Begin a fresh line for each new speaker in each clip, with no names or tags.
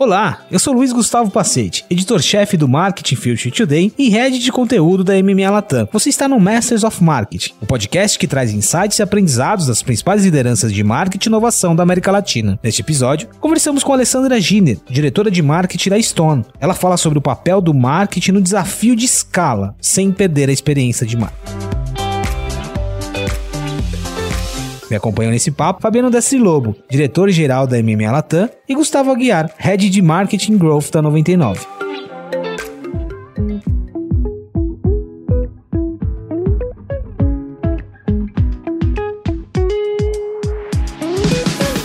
Olá, eu sou Luiz Gustavo Pacete, editor-chefe do Marketing Future Today e head de conteúdo da MMA Latam. Você está no Masters of Marketing, o um podcast que traz insights e aprendizados das principais lideranças de marketing e inovação da América Latina. Neste episódio, conversamos com Alessandra Giner, diretora de marketing da Stone. Ela fala sobre o papel do marketing no desafio de escala, sem perder a experiência de marketing. Me acompanham nesse papo Fabiano Destri Lobo, diretor-geral da MMA Latam, e Gustavo Aguiar, head de Marketing Growth da 99.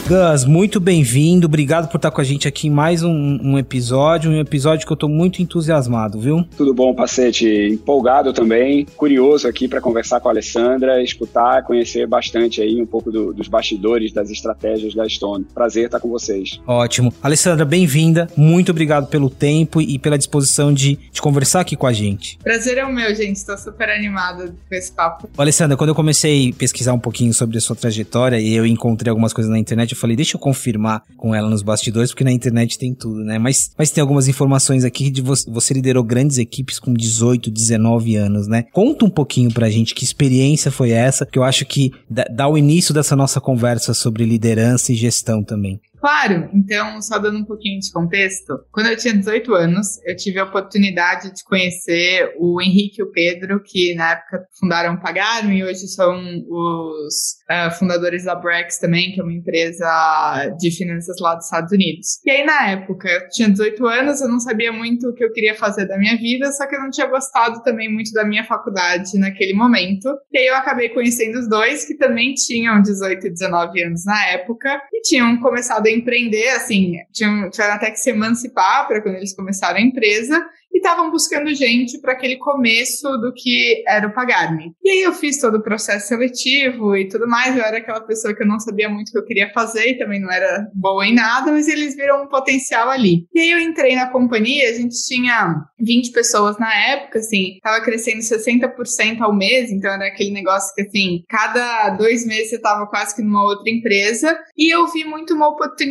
Gus, muito bem-vindo. Obrigado por estar com a gente aqui em mais um, um, episódio. Um episódio que eu estou muito entusiasmado, viu?
Tudo bom, Pacete. Empolgado também. Curioso aqui para conversar com a Alessandra, escutar, conhecer bastante aí um pouco do, dos bastidores, das estratégias da Stone. Prazer estar com vocês.
Ótimo. Alessandra, bem-vinda. Muito obrigado pelo tempo e pela disposição de, de conversar aqui com a gente.
Prazer é o meu, gente. Estou super animada com esse papo.
Alessandra, quando eu comecei a pesquisar um pouquinho sobre a sua trajetória e eu encontrei algumas coisas na internet, eu falei, deixa eu confirmar com ela nos bastidores, porque na internet tem tudo, né? Mas, mas tem algumas informações aqui de você, você liderou grandes equipes com 18, 19 anos, né? Conta um pouquinho pra gente que experiência foi essa, que eu acho que dá, dá o início dessa nossa conversa sobre liderança e gestão também.
Claro, então, só dando um pouquinho de contexto, quando eu tinha 18 anos, eu tive a oportunidade de conhecer o Henrique e o Pedro, que na época fundaram Pagaram e hoje são os uh, fundadores da Brex também, que é uma empresa de finanças lá dos Estados Unidos. E aí, na época, eu tinha 18 anos, eu não sabia muito o que eu queria fazer da minha vida, só que eu não tinha gostado também muito da minha faculdade naquele momento. E aí eu acabei conhecendo os dois, que também tinham 18 e 19 anos na época, e tinham começado a empreender, assim, tinham, até que se emancipar para quando eles começaram a empresa e estavam buscando gente para aquele começo do que era o Pagar-me. E aí eu fiz todo o processo seletivo e tudo mais. Eu era aquela pessoa que eu não sabia muito o que eu queria fazer e também não era boa em nada, mas eles viram um potencial ali. E aí eu entrei na companhia, a gente tinha 20 pessoas na época, assim, tava crescendo 60% ao mês, então era aquele negócio que, assim, cada dois meses você tava quase que numa outra empresa. E eu vi muito uma oportunidade,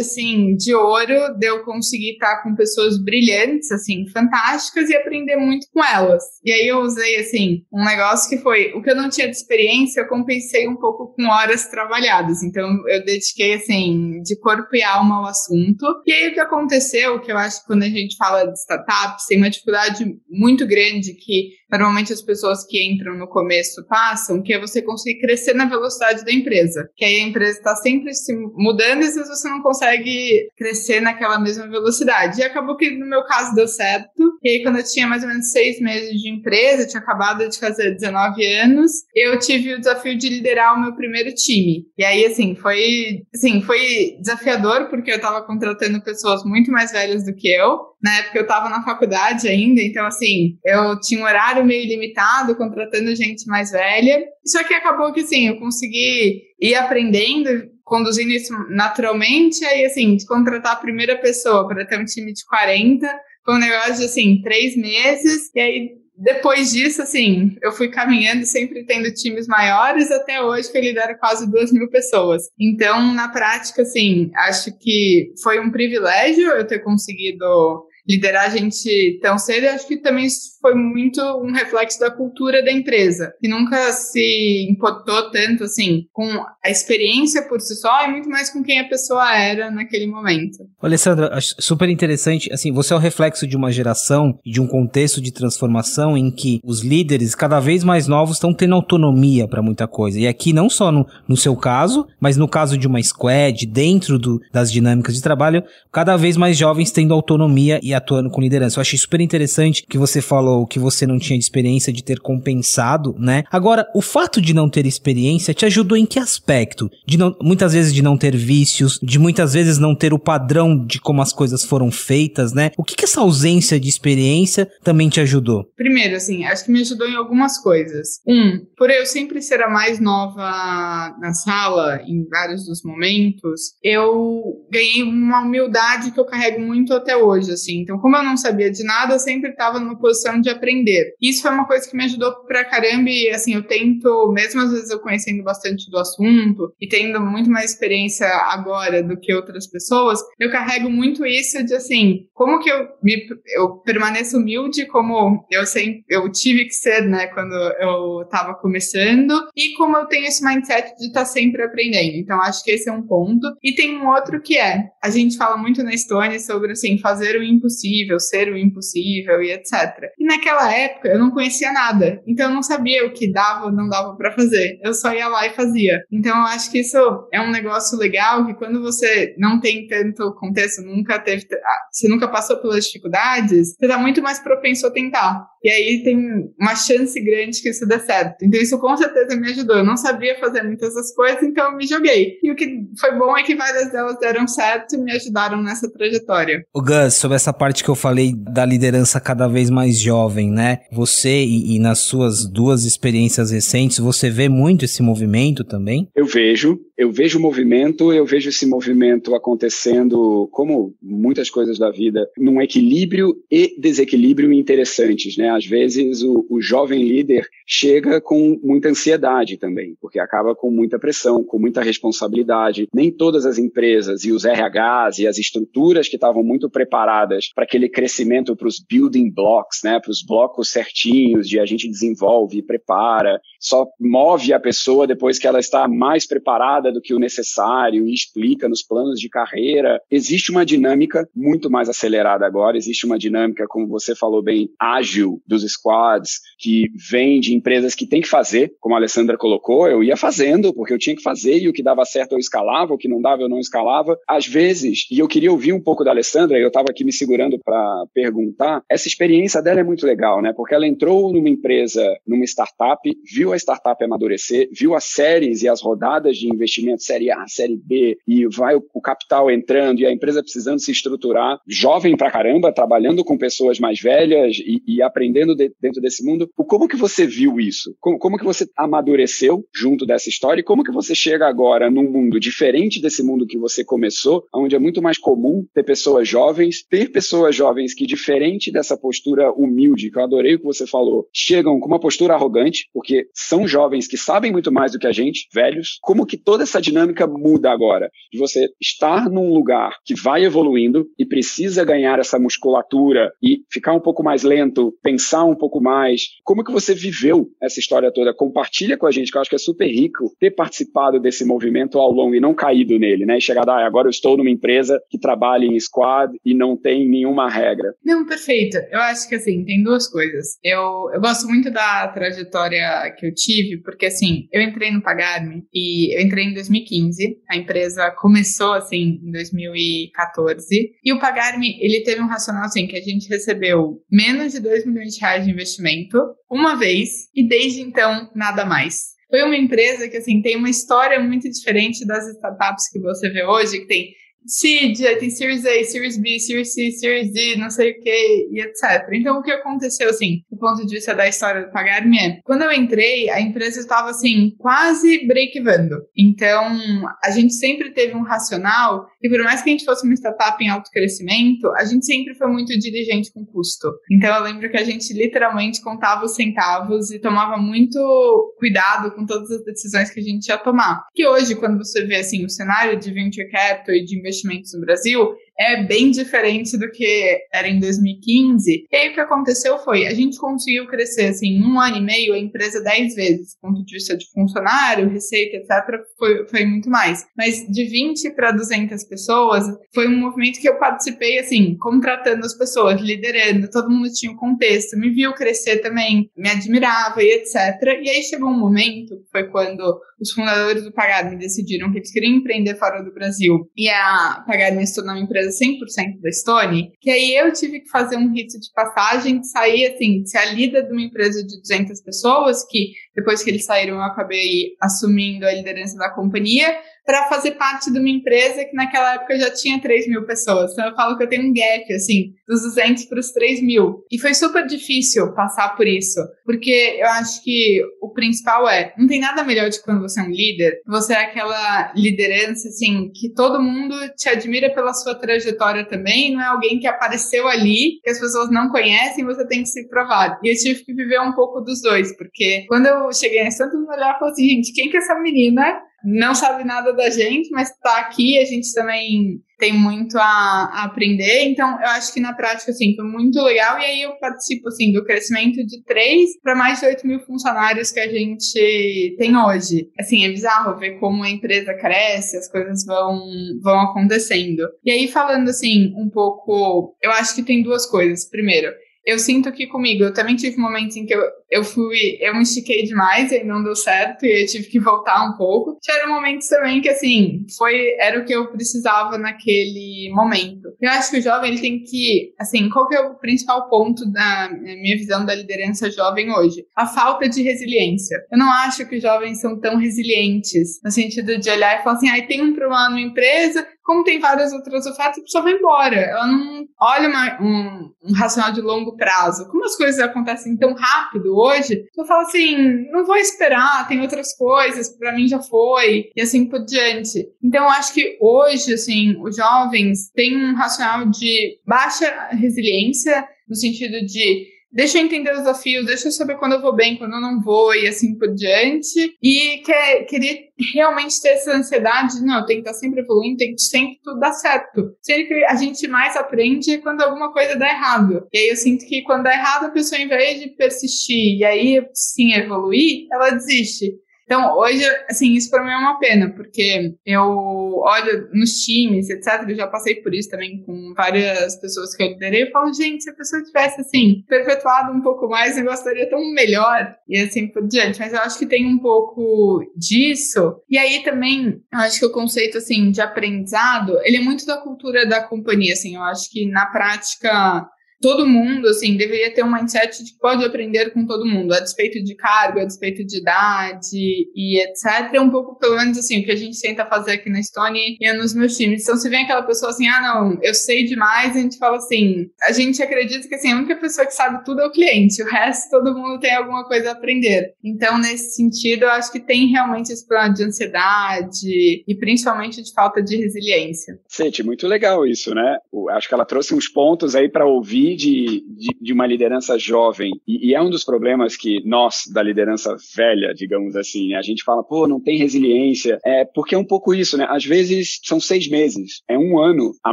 assim, de ouro de eu conseguir estar com pessoas brilhantes, assim, fantásticas e aprender muito com elas. E aí eu usei, assim, um negócio que foi o que eu não tinha de experiência, eu compensei um pouco com horas trabalhadas. Então eu dediquei, assim, de corpo e alma ao assunto. E aí o que aconteceu, que eu acho que quando a gente fala de startups, tem uma dificuldade muito grande que normalmente as pessoas que entram no começo passam, que é você conseguir crescer na velocidade da empresa. Que aí a empresa está sempre se mudando e você não consegue crescer naquela mesma velocidade. E acabou que no meu caso deu certo. E aí, quando eu tinha mais ou menos seis meses de empresa, tinha acabado de fazer 19 anos, eu tive o desafio de liderar o meu primeiro time. E aí, assim, foi, assim, foi desafiador, porque eu estava contratando pessoas muito mais velhas do que eu. Na época eu estava na faculdade ainda, então assim, eu tinha um horário meio limitado, contratando gente mais velha. Só que acabou que assim, eu consegui ir aprendendo, conduzindo isso naturalmente, aí assim, de contratar a primeira pessoa para ter um time de 40, foi um negócio de assim, três meses, e aí depois disso, assim, eu fui caminhando, sempre tendo times maiores, até hoje que eu lidero quase duas mil pessoas. Então, na prática, assim, acho que foi um privilégio eu ter conseguido liderar a gente tão cedo, acho que também foi muito um reflexo da cultura da empresa, que nunca se importou tanto assim com a experiência por si só e muito mais com quem a pessoa era naquele momento.
Alessandra, acho super interessante, assim, você é o reflexo de uma geração, de um contexto de transformação em que os líderes cada vez mais novos estão tendo autonomia para muita coisa. E aqui não só no, no seu caso, mas no caso de uma squad, dentro do, das dinâmicas de trabalho, cada vez mais jovens tendo autonomia e atuando com liderança. Eu achei super interessante que você falou que você não tinha experiência de ter compensado, né? Agora, o fato de não ter experiência te ajudou em que aspecto? De não, muitas vezes de não ter vícios, de muitas vezes não ter o padrão de como as coisas foram feitas, né? O que, que essa ausência de experiência também te ajudou?
Primeiro, assim, acho que me ajudou em algumas coisas. Um, por eu sempre ser a mais nova na sala, em vários dos momentos, eu ganhei uma humildade que eu carrego muito até hoje, assim. Então, como eu não sabia de nada, eu sempre estava numa posição de aprender. Isso foi uma coisa que me ajudou pra caramba e, assim, eu tento, mesmo às vezes eu conhecendo bastante do assunto e tendo muito mais experiência agora do que outras pessoas, eu carrego muito isso de, assim, como que eu, me, eu permaneço humilde, como eu sempre, eu tive que ser, né, quando eu estava começando e como eu tenho esse mindset de estar tá sempre aprendendo. Então, acho que esse é um ponto. E tem um outro que é, a gente fala muito na Estônia sobre, assim, fazer o impossível, ser o impossível e etc. E naquela época eu não conhecia nada, então eu não sabia o que dava ou não dava para fazer. Eu só ia lá e fazia. Então, eu acho que isso é um negócio legal que quando você não tem tanto contexto, nunca teve, ah, você nunca passou pelas dificuldades, você tá muito mais propenso a tentar. E aí tem uma chance grande que isso dê certo. Então isso com certeza me ajudou. Eu não sabia fazer muitas das coisas, então eu me joguei. E o que foi bom é que várias delas deram certo e me ajudaram nessa trajetória.
O Gus, sobre essa parte que eu falei da liderança cada vez mais jovem, né? Você e, e nas suas duas experiências recentes, você vê muito esse movimento também?
Eu vejo, eu vejo o movimento, eu vejo esse movimento acontecendo, como muitas coisas da vida, num equilíbrio e desequilíbrio interessantes, né? Às vezes o, o jovem líder chega com muita ansiedade também, porque acaba com muita pressão, com muita responsabilidade. Nem todas as empresas e os RHs e as estruturas que estavam muito preparadas para aquele crescimento para os building blocks, né? Para os blocos certinhos de a gente desenvolve prepara, só move a pessoa depois que ela está mais preparada do que o necessário e explica nos planos de carreira. Existe uma dinâmica muito mais acelerada agora, existe uma dinâmica, como você falou bem, ágil dos squads, que vem de empresas que tem que fazer, como a Alessandra colocou, eu ia fazendo, porque eu tinha que fazer, e o que dava certo eu escalava, o que não dava eu não escalava. Às vezes, e eu queria ouvir um pouco da Alessandra, eu estava aqui me segurando para perguntar, essa experiência dela é muito legal, né? Porque ela entrou numa empresa, numa startup, viu a startup amadurecer, viu as séries e as rodadas de investimento, série A, série B, e vai o, o capital entrando e a empresa precisando se estruturar, jovem pra caramba, trabalhando com pessoas mais velhas e, e aprendendo aprendendo de, dentro desse mundo. Como que você viu isso? Como, como que você amadureceu junto dessa história e como que você chega agora num mundo diferente desse mundo que você começou, onde é muito mais comum ter pessoas jovens, ter pessoas jovens que, diferente dessa postura humilde, que eu adorei o que você falou, chegam com uma postura arrogante, porque são jovens que sabem muito mais do que a gente, velhos. Como que toda essa dinâmica muda agora? De você estar num lugar que vai evoluindo e precisa ganhar essa musculatura e ficar um pouco mais lento, pensar um pouco mais. Como que você viveu essa história toda? Compartilha com a gente, que eu acho que é super rico ter participado desse movimento ao longo e não caído nele, né? E chegar, ah, agora eu estou numa empresa que trabalha em squad e não tem nenhuma regra.
Não, perfeito. Eu acho que, assim, tem duas coisas. Eu, eu gosto muito da trajetória que eu tive, porque, assim, eu entrei no Pagarme e eu entrei em 2015. A empresa começou, assim, em 2014. E o Pagarme, ele teve um racional, assim, que a gente recebeu menos de 2 milhões de reais de investimento uma vez e desde então nada mais. Foi uma empresa que assim tem uma história muito diferente das startups que você vê hoje, que tem seed, tem Series A, Series B, Series C, Series D, não sei o que, e etc. Então, o que aconteceu, assim, do ponto de vista da história do Pagar-me é, quando eu entrei, a empresa estava, assim, quase break-evando. Então, a gente sempre teve um racional, e por mais que a gente fosse uma startup em alto crescimento, a gente sempre foi muito diligente com custo. Então, eu lembro que a gente literalmente contava os centavos e tomava muito cuidado com todas as decisões que a gente ia tomar. Que hoje, quando você vê, assim, o cenário de venture capital e de investimentos no Brasil, é bem diferente do que era em 2015. E aí o que aconteceu foi, a gente conseguiu crescer, assim, em um ano e meio, a empresa 10 vezes, do ponto de vista de funcionário, receita, etc., foi, foi muito mais. Mas de 20 para 200 pessoas, foi um movimento que eu participei, assim, contratando as pessoas, liderando, todo mundo tinha um contexto, me viu crescer também, me admirava e etc. E aí chegou um momento, que foi quando os fundadores do Pagarme decidiram que eles queriam empreender fora do Brasil e a Pagarme se tornou uma empresa 100% da Stone, que aí eu tive que fazer um rito de passagem, de sair, assim, de ser a líder de uma empresa de 200 pessoas, que depois que eles saíram eu acabei assumindo a liderança da companhia, para fazer parte de uma empresa que naquela época já tinha 3 mil pessoas. Então eu falo que eu tenho um gap, assim, dos 200 para os 3 mil. E foi super difícil passar por isso, porque eu acho que o principal é, não tem nada melhor de quando você é um líder, você é aquela liderança, assim, que todo mundo te admira pela sua trajetória também, não é alguém que apareceu ali, que as pessoas não conhecem, você tem que se provar. E eu tive que viver um pouco dos dois, porque quando eu cheguei nesse tanto me olhar e falou assim, gente, quem que é essa menina? Não sabe nada da gente, mas está aqui, a gente também tem muito a, a, aprender. Então, eu acho que na prática, assim, foi muito legal. E aí eu participo, assim, do crescimento de 3 para mais de 8 mil funcionários que a gente tem hoje. Assim, é bizarro ver como a empresa cresce, as coisas vão, vão acontecendo. E aí, falando, assim, um pouco, eu acho que tem duas coisas. Primeiro, eu sinto que comigo, eu também tive momentos em que eu, eu fui, eu me estiquei demais e não deu certo e eu tive que voltar um pouco. Tiveram momentos também que, assim, foi, era o que eu precisava naquele momento. Eu acho que o jovem, ele tem que, assim, qual que é o principal ponto da minha visão da liderança jovem hoje? A falta de resiliência. Eu não acho que os jovens são tão resilientes, no sentido de olhar e falar assim, ai, ah, tem um problema na empresa, como tem várias outras ofertas, a pessoa vai embora. Ela não olha uma, um, um racional de longo prazo. Como as coisas acontecem tão rápido hoje, eu falo assim, não vou esperar, tem outras coisas, para mim já foi, e assim por diante. Então, eu acho que hoje, assim, os jovens têm um racional de baixa resiliência, no sentido de deixa eu entender os desafios, deixa eu saber quando eu vou bem, quando eu não vou e assim por diante. E quer, querer realmente ter essa ansiedade, não, tem que estar sempre evoluindo, tem que sempre tudo dar certo. Sendo que a gente mais aprende quando alguma coisa dá errado. E aí eu sinto que quando dá errado, a pessoa, em vez de persistir e aí sim evoluir, ela desiste. Então, hoje, assim, isso para mim é uma pena, porque eu olho nos times, etc. Eu já passei por isso também com várias pessoas que eu liderei. Eu falo, gente, se a pessoa tivesse, assim, perpetuado um pouco mais, eu gostaria tão melhor. E assim por diante. Mas eu acho que tem um pouco disso. E aí também, eu acho que o conceito, assim, de aprendizado, ele é muito da cultura da companhia, assim. Eu acho que na prática todo mundo, assim, deveria ter um mindset de que pode aprender com todo mundo, a despeito de cargo, a despeito de idade e etc. É um pouco, pelo menos, assim, o que a gente tenta fazer aqui na Stone e nos meus times. Então, se vem aquela pessoa assim, ah, não, eu sei demais, a gente fala assim, a gente acredita que, assim, a única pessoa que sabe tudo é o cliente, o resto, todo mundo tem alguma coisa a aprender. Então, nesse sentido, eu acho que tem realmente esse problema de ansiedade e principalmente de falta de resiliência.
Sente, muito legal isso, né? acho que ela trouxe uns pontos aí para ouvir de, de, de, uma liderança jovem, e, e, é um dos problemas que nós, da liderança velha, digamos assim, né, a gente fala, pô, não tem resiliência, é porque é um pouco isso, né? Às vezes são seis meses, é um ano a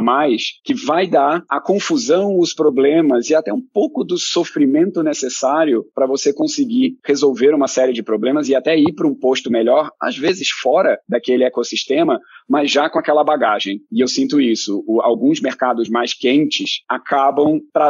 mais que vai dar a confusão, os problemas e até um pouco do sofrimento necessário para você conseguir resolver uma série de problemas e até ir para um posto melhor, às vezes fora daquele ecossistema, mas já com aquela bagagem. E eu sinto isso. O, alguns mercados mais quentes acabam trazendo,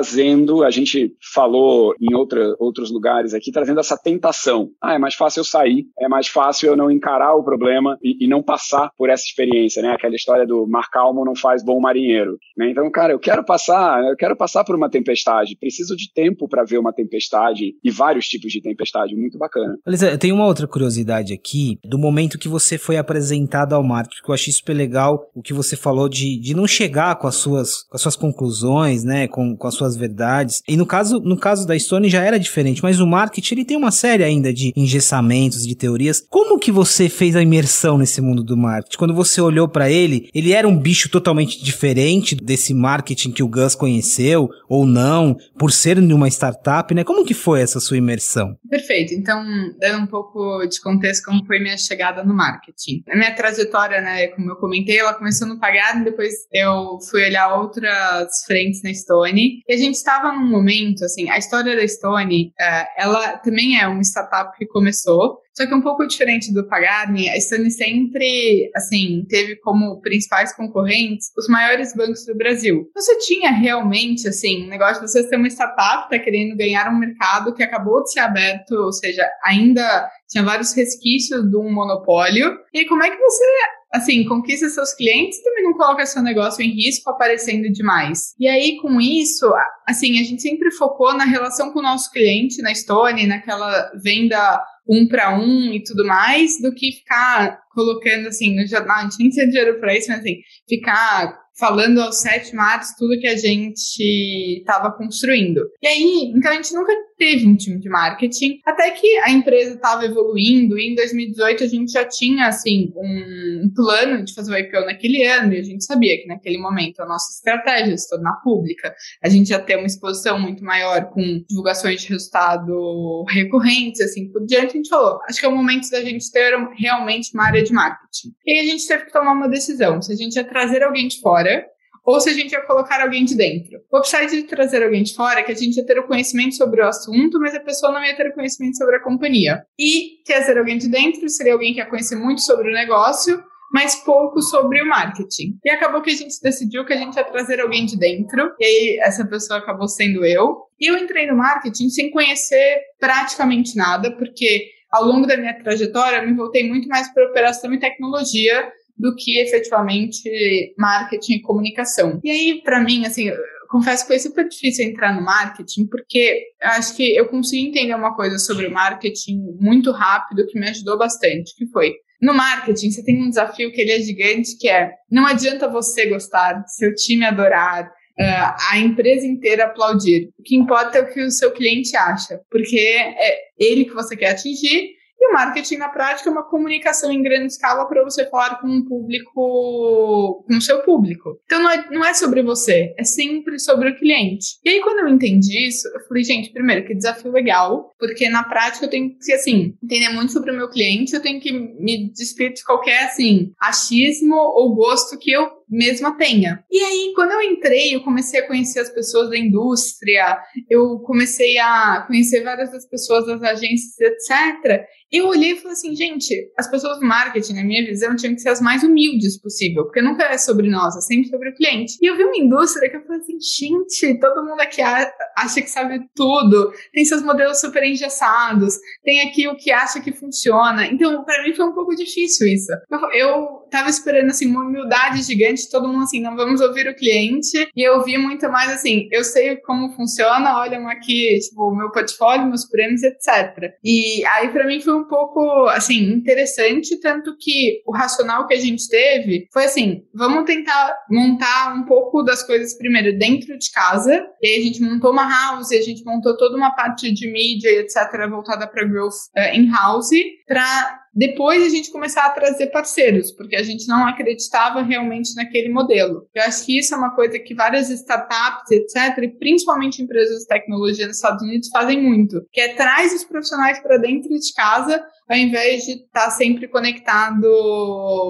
a gente falou em outra, outros lugares aqui, trazendo essa tentação. Ah, é mais fácil eu sair, é mais fácil eu não encarar o problema e, e não passar por essa experiência, né? Aquela história do mar calmo não faz bom marinheiro. Né? Então, cara, eu quero passar, eu quero passar por uma tempestade. Preciso de tempo para ver uma tempestade e vários tipos de tempestade. Muito bacana.
Elisa, tem uma outra curiosidade aqui do momento que você foi apresentado ao marketing, que eu achei super legal o que você falou de, de não chegar com as suas, com as suas conclusões, né, com, com as suas verdades. E no caso, no caso da Stone já era diferente, mas o marketing ele tem uma série ainda de engessamentos, de teorias. Como que você fez a imersão nesse mundo do marketing? Quando você olhou para ele, ele era um bicho totalmente diferente desse marketing que o Gus conheceu ou não, por ser uma startup, né? Como que foi essa sua imersão?
Perfeito. Então, dando um pouco de contexto como foi minha chegada no marketing. A minha trajetória, né, como eu comentei, ela começou no Pagado, depois eu fui olhar outras frentes na Stone. E a gente estava num momento, assim, a história da Stone, uh, ela também é uma startup que começou, só que um pouco diferente do Pagarni, a Stone sempre, assim, teve como principais concorrentes os maiores bancos do Brasil. Você tinha realmente, assim, um negócio de você ter uma startup, tá querendo ganhar um mercado que acabou de ser aberto, ou seja, ainda tinha vários resquícios de um monopólio. E como é que você assim, conquista seus clientes também não coloca seu negócio em risco aparecendo demais. E aí, com isso, assim, a gente sempre focou na relação com o nosso cliente, na Stone, naquela venda um para um e tudo mais, do que ficar colocando assim no jornal, a gente nem tinha dinheiro para isso, mas assim, ficar falando aos sete mares tudo que a gente estava construindo. E aí, então a gente nunca teve um time de marketing, até que a empresa estava evoluindo e em 2018 a gente já tinha assim um plano de fazer o IPO naquele ano e a gente sabia que naquele momento a nossa estratégia se tornar pública, a gente ia ter uma exposição muito maior com divulgações de resultado recorrentes, assim por diante, a gente falou, acho que é o momento da gente ter realmente uma área de marketing. E aí a gente teve que tomar uma decisão, se a gente ia trazer alguém de fora ou se a gente ia colocar alguém de dentro. O upside de trazer alguém de fora é que a gente ia ter o conhecimento sobre o assunto, mas a pessoa não ia ter o conhecimento sobre a companhia. E trazer alguém de dentro seria alguém que ia conhecer muito sobre o negócio, mas pouco sobre o marketing. E acabou que a gente decidiu que a gente ia trazer alguém de dentro, e aí essa pessoa acabou sendo eu. E eu entrei no marketing sem conhecer praticamente nada, porque ao longo da minha trajetória eu me voltei muito mais para operação e tecnologia do que efetivamente marketing e comunicação. E aí, para mim, assim, confesso que foi super difícil entrar no marketing, porque acho que eu consegui entender uma coisa sobre o marketing muito rápido que me ajudou bastante, que foi no marketing, você tem um desafio que ele é gigante, que é não adianta você gostar, seu time adorar, uh, a empresa inteira aplaudir. O que importa é o que o seu cliente acha, porque é ele que você quer atingir e o marketing na prática é uma comunicação em grande escala para você falar com um público, com o seu público. Então não é, não é sobre você, é sempre sobre o cliente. E aí quando eu entendi isso, eu falei, gente, primeiro, que desafio legal, porque na prática eu tenho que, assim, entender muito sobre o meu cliente, eu tenho que me despir de qualquer, assim, achismo ou gosto que eu mesma tenha. E aí, quando eu entrei, eu comecei a conhecer as pessoas da indústria, eu comecei a conhecer várias das pessoas das agências, etc. Eu olhei e falei assim, gente, as pessoas do marketing, na minha visão, tinham que ser as mais humildes possível, porque nunca é sobre nós, é sempre sobre o cliente. E eu vi uma indústria que eu falei assim, gente, todo mundo aqui acha que sabe tudo, tem seus modelos super engessados, tem aqui o que acha que funciona. Então, para mim foi um pouco difícil isso. Eu, eu tava esperando, assim, uma humildade gigante, todo mundo assim, não vamos ouvir o cliente, e eu vi muito mais assim, eu sei como funciona, olham aqui, tipo, o meu portfólio, meus prêmios, etc. E aí, para mim, foi um pouco, assim, interessante, tanto que o racional que a gente teve foi assim, vamos tentar montar um pouco das coisas primeiro dentro de casa, e aí a gente montou uma house, a gente montou toda uma parte de mídia, etc., voltada para growth uh, in-house, para depois a gente começar a trazer parceiros, porque a gente não acreditava realmente naquele modelo. Eu acho que isso é uma coisa que várias startups, etc., e principalmente empresas de tecnologia nos Estados Unidos fazem muito, que é traz os profissionais para dentro de casa, ao invés de estar tá sempre conectado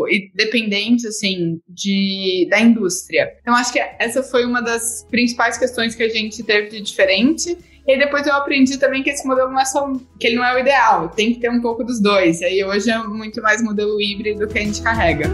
e dependente, assim, de, da indústria. Então, acho que essa foi uma das principais questões que a gente teve de diferente. E depois eu aprendi também que esse modelo não é só, que ele não é o ideal, tem que ter um pouco dos dois. E aí hoje é muito mais modelo híbrido que a gente carrega.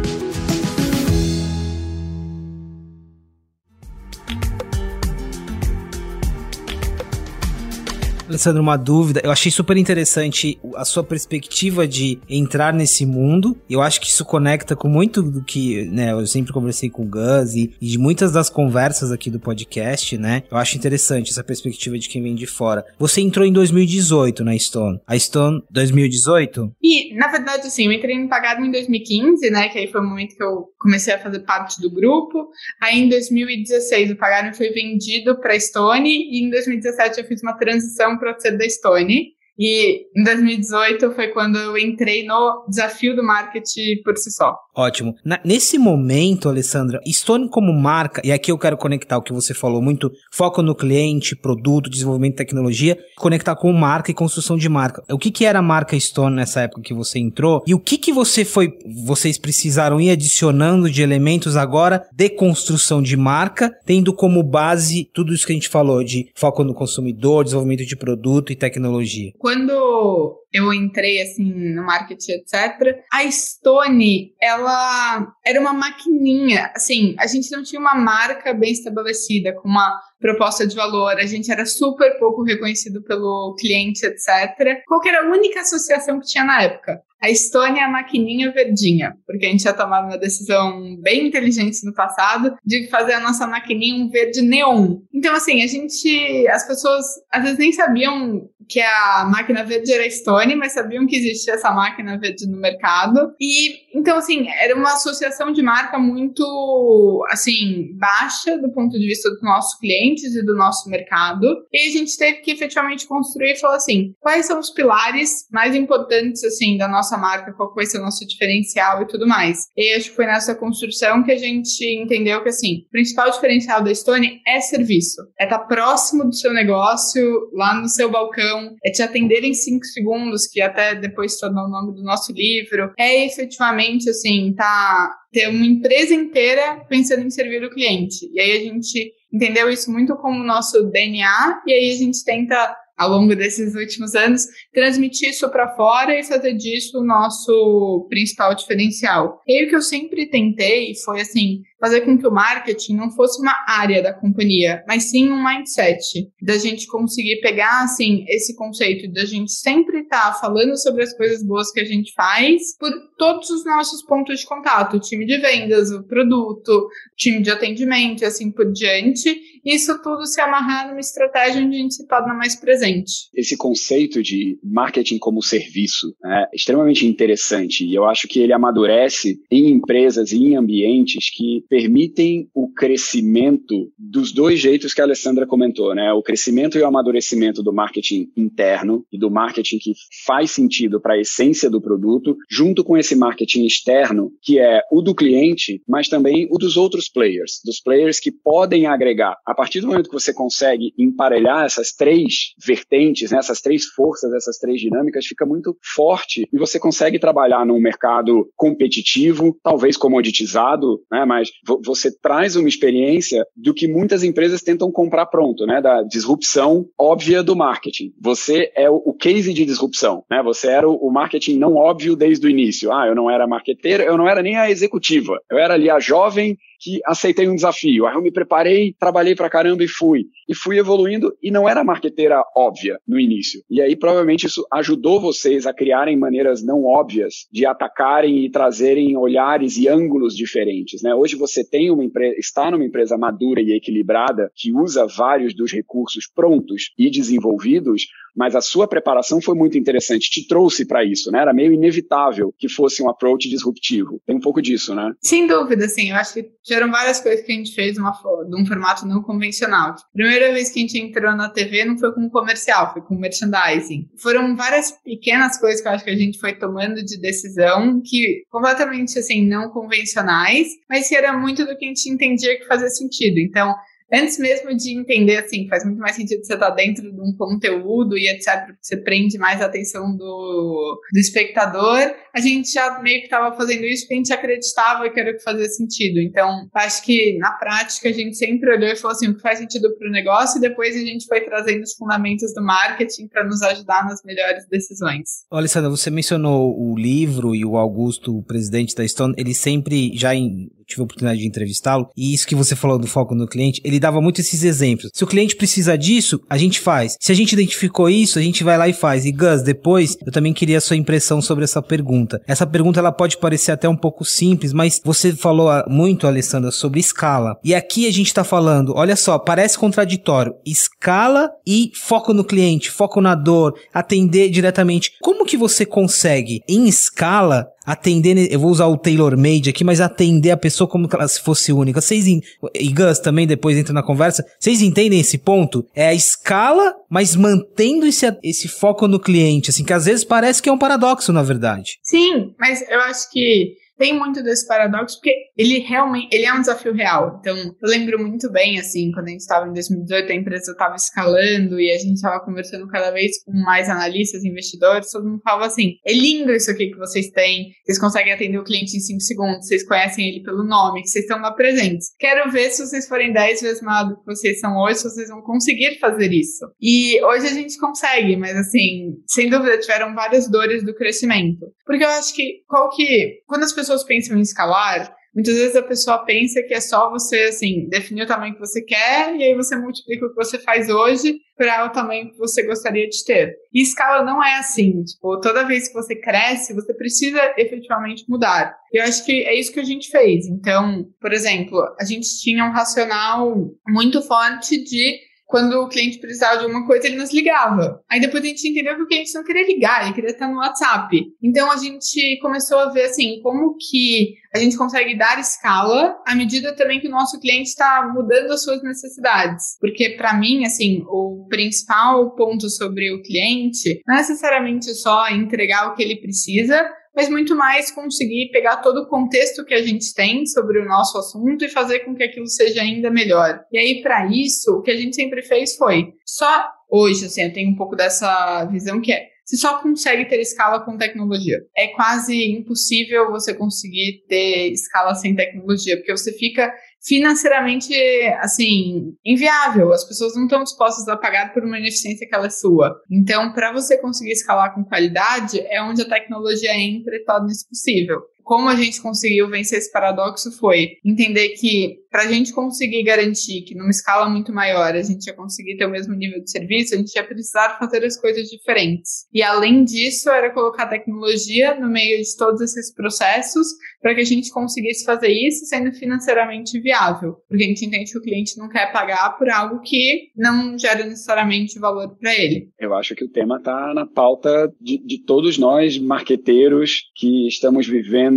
Alessandro, uma dúvida. Eu achei super interessante a sua perspectiva de entrar nesse mundo. Eu acho que isso conecta com muito do que, né, eu sempre conversei com o Gus e, e de muitas das conversas aqui do podcast, né? Eu acho interessante essa perspectiva de quem vem de fora. Você entrou em 2018 na Stone. A Stone 2018?
E, na verdade, assim, eu entrei no Pagado em 2015, né? Que aí foi o momento que eu comecei a fazer parte do grupo. Aí em 2016 o Pagado foi vendido para Stone e em 2017 eu fiz uma transição para ser da Stone. E em 2018 foi quando eu entrei no desafio do marketing por si só.
Ótimo. Na, nesse momento, Alessandra, Stone como marca, e aqui eu quero conectar o que você falou muito, foco no cliente, produto, desenvolvimento de tecnologia, conectar com marca e construção de marca. O que que era a marca Stone nessa época que você entrou? E o que que você foi, vocês precisaram ir adicionando de elementos agora de construção de marca, tendo como base tudo isso que a gente falou de foco no consumidor, desenvolvimento de produto e tecnologia?
Quando eu entrei assim no marketing, etc. A Stone, ela era uma maquininha, assim, a gente não tinha uma marca bem estabelecida com uma proposta de valor, a gente era super pouco reconhecido pelo cliente, etc. Qual era a única associação que tinha na época? A Estônia é a maquininha verdinha, porque a gente tinha tomado uma decisão bem inteligente no passado de fazer a nossa maquininha um verde neon. Então, assim, a gente, as pessoas às vezes nem sabiam que a máquina verde era a Stone, mas sabiam que existia essa máquina verde no mercado. E então, assim, era uma associação de marca muito, assim, baixa do ponto de vista dos nossos clientes e do nosso mercado. E a gente teve que efetivamente construir e falar assim: quais são os pilares mais importantes, assim, da nossa marca, qual vai ser o nosso diferencial e tudo mais. E acho que foi nessa construção que a gente entendeu que, assim, o principal diferencial da Stone é serviço. É estar próximo do seu negócio, lá no seu balcão, é te atender em cinco segundos, que até depois tornou o nome do nosso livro. É efetivamente, assim, tá ter uma empresa inteira pensando em servir o cliente. E aí a gente entendeu isso muito como nosso DNA, e aí a gente tenta ao longo desses últimos anos, transmitir isso para fora e fazer disso o nosso principal diferencial. E o que eu sempre tentei foi assim, fazer com que o marketing não fosse uma área da companhia, mas sim um mindset, da gente conseguir pegar assim esse conceito da gente sempre estar tá falando sobre as coisas boas que a gente faz por todos os nossos pontos de contato, o time de vendas, o produto, time de atendimento e assim por diante. Isso tudo se amarrar numa estratégia onde a gente se torna mais presente.
Esse conceito de marketing como serviço é extremamente interessante e eu acho que ele amadurece em empresas e em ambientes que permitem o crescimento dos dois jeitos que a Alessandra comentou, né? O crescimento e o amadurecimento do marketing interno e do marketing que faz sentido para a essência do produto, junto com esse marketing externo, que é o do cliente, mas também o dos outros players, dos players que podem agregar. A partir do momento que você consegue emparelhar essas três vertentes, né, essas três forças, essas três dinâmicas, fica muito forte e você consegue trabalhar num mercado competitivo, talvez comoditizado, né, mas você traz uma experiência do que muitas empresas tentam comprar pronto, né? Da disrupção óbvia do marketing. Você é o, case de disrupção, né? Você era o, o, marketing não óbvio desde o início. Ah, eu não era marqueteira, eu não era nem a executiva. Eu era ali a jovem que aceitei um desafio. Aí eu me preparei, trabalhei pra caramba e fui. E fui evoluindo e não era marqueteira óbvia no início. E aí provavelmente isso ajudou vocês a criarem maneiras não óbvias de atacarem e trazerem olhares e ângulos diferentes, né? Hoje você tem uma empresa, está numa empresa madura e equilibrada que usa vários dos recursos prontos e desenvolvidos, mas a sua preparação foi muito interessante, te trouxe para isso, né? Era meio inevitável que fosse um approach disruptivo. Tem um pouco disso, né?
Sem dúvida, sim. Eu acho que tiveram várias coisas que a gente fez uma, de um formato não convencional. Primeira vez que a gente entrou na TV não foi com comercial, foi com merchandising. Foram várias pequenas coisas que eu acho que a gente foi tomando de decisão que completamente assim não convencionais, mas que era muito do que a gente entendia que fazia sentido. Então, antes mesmo de entender, assim, faz muito mais sentido você estar tá dentro de um conteúdo e etc, porque você prende mais a atenção do, do espectador, a gente já meio que estava fazendo isso porque a gente acreditava que era o que fazia sentido. Então, acho que na prática a gente sempre olhou e falou assim, o que faz sentido para o negócio, e depois a gente foi trazendo os fundamentos do marketing para nos ajudar nas melhores decisões.
Olha, você mencionou o livro e o Augusto, o presidente da Stone, ele sempre já em tive a oportunidade de entrevistá-lo, e isso que você falou do foco no cliente, ele dava muito esses exemplos. Se o cliente precisa disso, a gente faz. Se a gente identificou isso, a gente vai lá e faz. E Gus, depois, eu também queria a sua impressão sobre essa pergunta. Essa pergunta ela pode parecer até um pouco simples, mas você falou ah, muito, Alessandra, sobre escala. E aqui a gente está falando, olha só, parece contraditório, escala e foco no cliente, foco na dor, atender diretamente. Como que você consegue, em escala, atender, eu vou usar o tailor made aqui, mas atender a pessoa como se ela fosse única. Vocês, e Gus também depois entra na conversa, vocês entendem esse ponto? É a escala, mas mantendo esse, esse foco no cliente, assim, que às vezes parece que é um paradoxo, na verdade.
Sim, mas eu acho que tem muito desse paradoxo, porque ele realmente ele é um desafio real. Então, eu lembro muito bem, assim, quando a gente estava em 2018, a empresa estava escalando e a gente estava conversando cada vez com mais analistas, investidores, todo mundo falava assim: é lindo isso aqui que vocês têm, vocês conseguem atender o cliente em 5 segundos, vocês conhecem ele pelo nome, que vocês estão lá presentes. Quero ver se vocês forem 10 vezes maior do que vocês são hoje, se vocês vão conseguir fazer isso. E hoje a gente consegue, mas assim, sem dúvida, tiveram várias dores do crescimento. Porque eu acho que qual que. Quando as pessoas pessoas pensam em escalar, muitas vezes a pessoa pensa que é só você, assim, definir o tamanho que você quer e aí você multiplica o que você faz hoje para o tamanho que você gostaria de ter. E escala não é assim. Tipo, toda vez que você cresce, você precisa efetivamente mudar. Eu acho que é isso que a gente fez. Então, por exemplo, a gente tinha um racional muito forte de quando o cliente precisava de alguma coisa, ele nos ligava. Aí depois a gente entendeu que o cliente não queria ligar, ele queria estar no WhatsApp. Então a gente começou a ver assim, como que a gente consegue dar escala à medida também que o nosso cliente está mudando as suas necessidades. Porque para mim, assim, o principal ponto sobre o cliente não é necessariamente só entregar o que ele precisa, mas muito mais conseguir pegar todo o contexto que a gente tem sobre o nosso assunto e fazer com que aquilo seja ainda melhor. E aí, para isso, o que a gente sempre fez foi só hoje, assim, eu tenho um pouco dessa visão que é você só consegue ter escala com tecnologia. É quase impossível você conseguir ter escala sem tecnologia, porque você fica financeiramente, assim, inviável. As pessoas não estão dispostas a pagar por uma ineficiência que ela é sua. Então, para você conseguir escalar com qualidade, é onde a tecnologia entra e torna isso possível como a gente conseguiu vencer esse paradoxo foi entender que para a gente conseguir garantir que numa escala muito maior a gente ia conseguir ter o mesmo nível de serviço, a gente ia precisar fazer as coisas diferentes. E além disso, era colocar tecnologia no meio de todos esses processos para que a gente conseguisse fazer isso sendo financeiramente viável. Porque a gente entende que o cliente não quer pagar por algo que não gera necessariamente valor para ele.
Eu acho que o tema está na pauta de, de todos nós, marqueteiros, que estamos vivendo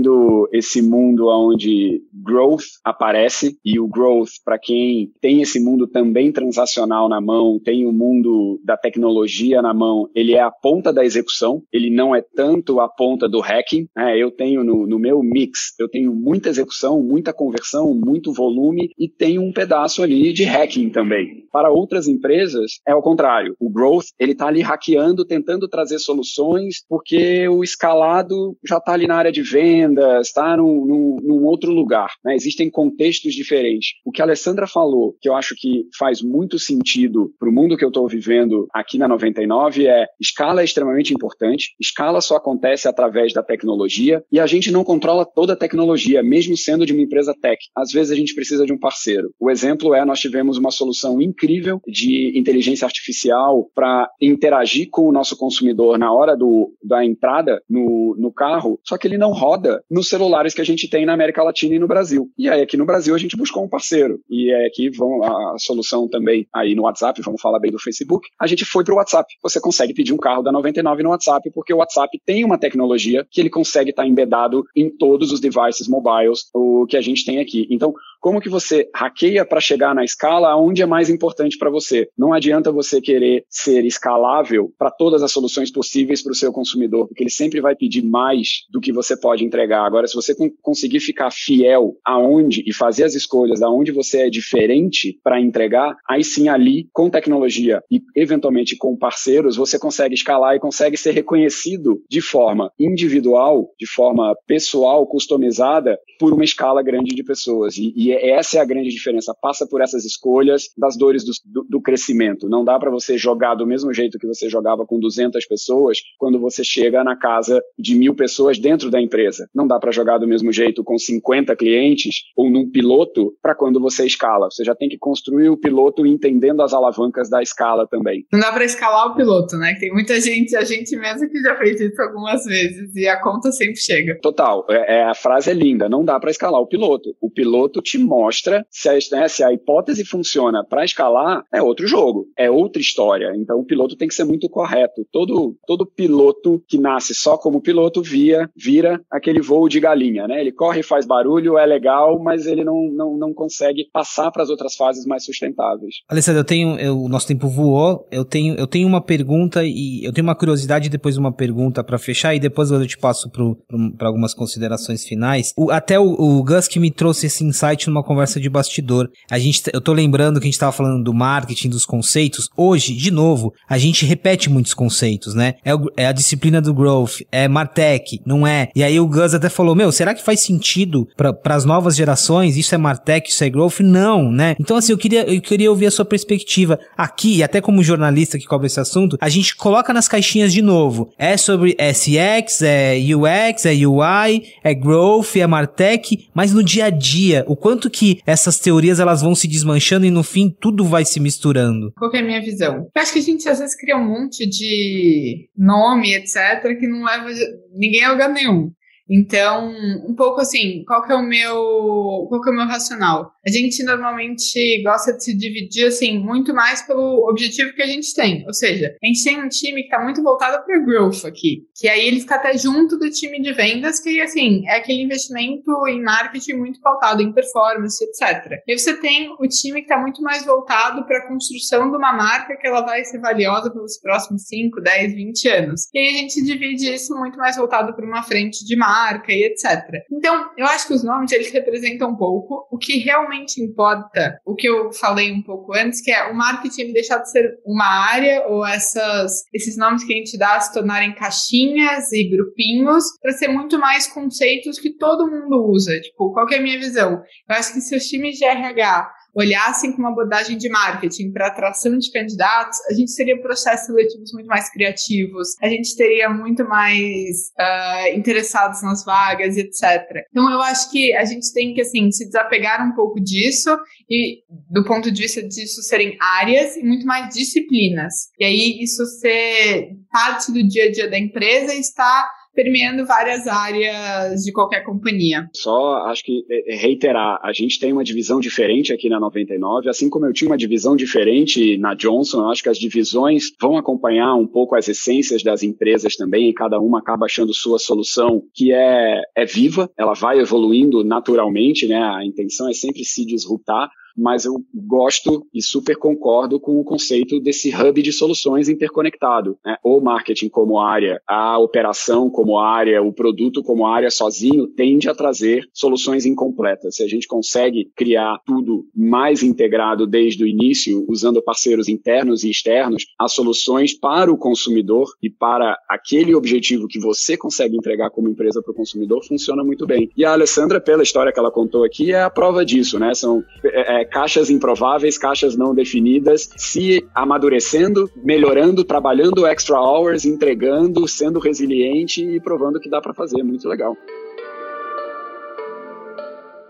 esse mundo onde growth aparece e o growth, para quem tem esse mundo também transacional na mão, tem o mundo da tecnologia na mão, ele é a ponta da execução, ele não é tanto a ponta do hacking. Né? Eu tenho no, no meu mix, eu tenho muita execução, muita conversão, muito volume e tenho um pedaço ali de hacking também. Para outras empresas, é o contrário. O growth, ele está ali hackeando, tentando trazer soluções, porque o escalado já está ali na área de vendas, está num, num, num outro lugar. Né? Existem contextos diferentes diferente. O que a Alessandra falou, que eu acho que faz muito sentido para o mundo que eu estou vivendo aqui na 99, é escala é extremamente importante. Escala só acontece através da tecnologia e a gente não controla toda a tecnologia, mesmo sendo de uma empresa tech. Às vezes a gente precisa de um parceiro. O exemplo é nós tivemos uma solução incrível de inteligência artificial para interagir com o nosso consumidor na hora do, da entrada no, no carro, só que ele não roda nos celulares que a gente tem na América Latina e no Brasil. E aí aqui no Brasil a gente buscou um parceiro. E é aqui vão a solução também aí no WhatsApp, vamos falar bem do Facebook. A gente foi para o WhatsApp. Você consegue pedir um carro da 99 no WhatsApp, porque o WhatsApp tem uma tecnologia que ele consegue estar tá embedado em todos os devices mobiles, o que a gente tem aqui. Então, como que você hackeia para chegar na escala onde é mais importante para você? Não adianta você querer ser escalável para todas as soluções possíveis para o seu consumidor, porque ele sempre vai pedir mais do que você pode entregar. Agora, se você conseguir ficar fiel aonde e fazer as escolhas aonde você é diferente para entregar, aí sim ali, com tecnologia e eventualmente com parceiros, você consegue escalar e consegue ser reconhecido de forma individual, de forma pessoal, customizada, por uma escala grande de pessoas. E, e essa é a grande diferença. Passa por essas escolhas das dores do, do, do crescimento. Não dá para você jogar do mesmo jeito que você jogava com 200 pessoas quando você chega na casa de mil pessoas dentro da empresa. Não dá para jogar do mesmo jeito com 50 clientes ou num piloto para quando você escala. Você já tem que construir o piloto entendendo as alavancas da escala também.
Não dá para escalar o piloto, né? Tem muita gente, a gente mesmo que já fez isso algumas vezes e a conta sempre chega.
Total. É, é a frase é linda. Não dá para escalar o piloto. O piloto te mostra se a, né, se a hipótese funciona para escalar, é outro jogo, é outra história. Então o piloto tem que ser muito correto. Todo, todo piloto que nasce só como piloto via, vira aquele voo de galinha, né? Ele corre faz barulho, é legal, mas ele não, não, não consegue passar para as outras fases mais sustentáveis.
Alessandro, eu tenho, eu, o nosso tempo voou, eu tenho, eu tenho uma pergunta e eu tenho uma curiosidade depois uma pergunta para fechar e depois eu te passo para algumas considerações finais. O, até o, o Gus que me trouxe esse insight repete numa conversa de bastidor. A gente, eu tô lembrando que a gente tava falando do marketing, dos conceitos. Hoje, de novo, a gente repete muitos conceitos, né? É, o, é a disciplina do growth, é Martech, não é? E aí o Gus até falou, meu, será que faz sentido para as novas gerações? Isso é Martech, isso é growth? Não, né? Então assim, eu queria, eu queria ouvir a sua perspectiva aqui, e até como jornalista que cobre esse assunto, a gente coloca nas caixinhas de novo. É sobre SX, é UX, é UI, é growth, é Martech, mas no dia a dia, o quanto que essas teorias elas vão se desmanchando e no fim tudo vai se misturando.
Qual é a minha visão? Eu acho que a gente às vezes cria um monte de nome, etc, que não leva ninguém a lugar nenhum. Então, um pouco assim, qual que é o meu, qual que é o meu racional? A gente normalmente gosta de se dividir assim muito mais pelo objetivo que a gente tem. Ou seja, a gente tem um time que está muito voltado para growth aqui, que aí ele fica até junto do time de vendas, que assim, é aquele investimento em marketing muito pautado em performance, etc. E você tem o time que está muito mais voltado para a construção de uma marca que ela vai ser valiosa pelos próximos 5, 10, 20 anos. E aí a gente divide isso muito mais voltado para uma frente de marca marca e etc. Então, eu acho que os nomes eles representam um pouco o que realmente importa, o que eu falei um pouco antes, que é o marketing deixar de ser uma área ou essas esses nomes que a gente dá se tornarem caixinhas e grupinhos para ser muito mais conceitos que todo mundo usa. Tipo, qual é a minha visão? Eu acho que se os times de RH olhassem com uma abordagem de marketing para atração de candidatos, a gente teria processos seletivos muito mais criativos, a gente teria muito mais uh, interessados nas vagas, etc. Então, eu acho que a gente tem que, assim, se desapegar um pouco disso e, do ponto de vista disso, serem áreas e muito mais disciplinas. E aí, isso ser parte do dia a dia da empresa está permeando várias áreas de qualquer companhia.
Só acho que é, é, reiterar, a gente tem uma divisão diferente aqui na 99, assim como eu tinha uma divisão diferente na Johnson, acho que as divisões vão acompanhar um pouco as essências das empresas também, e cada uma acaba achando sua solução que é, é viva, ela vai evoluindo naturalmente, né? A intenção é sempre se disruptar, mas eu gosto e super concordo com o conceito desse hub de soluções interconectado. Né? O marketing como área, a operação como área, o produto como área sozinho tende a trazer soluções incompletas. Se a gente consegue criar tudo mais integrado desde o início, usando parceiros internos e externos, as soluções para o consumidor e para aquele objetivo que você consegue entregar como empresa para o consumidor funciona muito bem. E a Alessandra, pela história que ela contou aqui, é a prova disso, né? São é, é caixas improváveis, caixas não definidas, se amadurecendo, melhorando, trabalhando extra hours, entregando, sendo resiliente e provando que dá para fazer. Muito legal.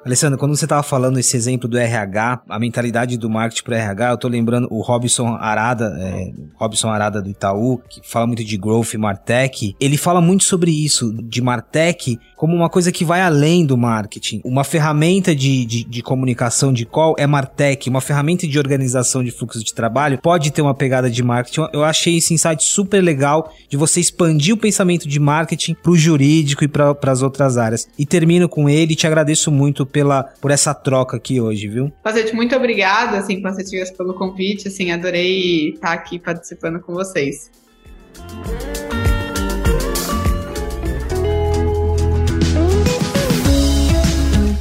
Alessandro, quando você estava falando esse exemplo do RH, a mentalidade do marketing para RH, eu tô lembrando o Robson Arada, é, Robson Arada do Itaú, que fala muito de growth e Martech. Ele fala muito sobre isso, de Martech como uma coisa que vai além do marketing. Uma ferramenta de, de, de comunicação de call é Martech, uma ferramenta de organização de fluxo de trabalho pode ter uma pegada de marketing. Eu achei esse insight super legal de você expandir o pensamento de marketing para o jurídico e para as outras áreas. E termino com ele te agradeço muito pela, por essa troca aqui hoje, viu?
Pacete, muito obrigada, assim, Pacete, pelo convite, assim, adorei estar aqui participando com vocês.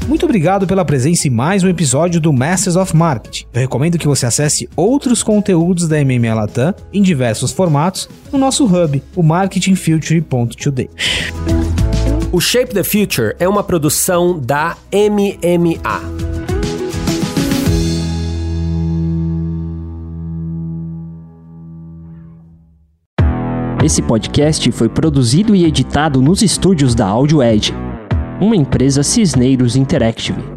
Muito obrigado pela presença em mais um episódio do Masters of Marketing. Eu recomendo que você acesse outros conteúdos da MMA Latam em diversos formatos no nosso hub, o marketingfuture.today.
O Shape the Future é uma produção da MMA.
Esse podcast foi produzido e editado nos estúdios da Audio Edge uma empresa Cisneiros Interactive.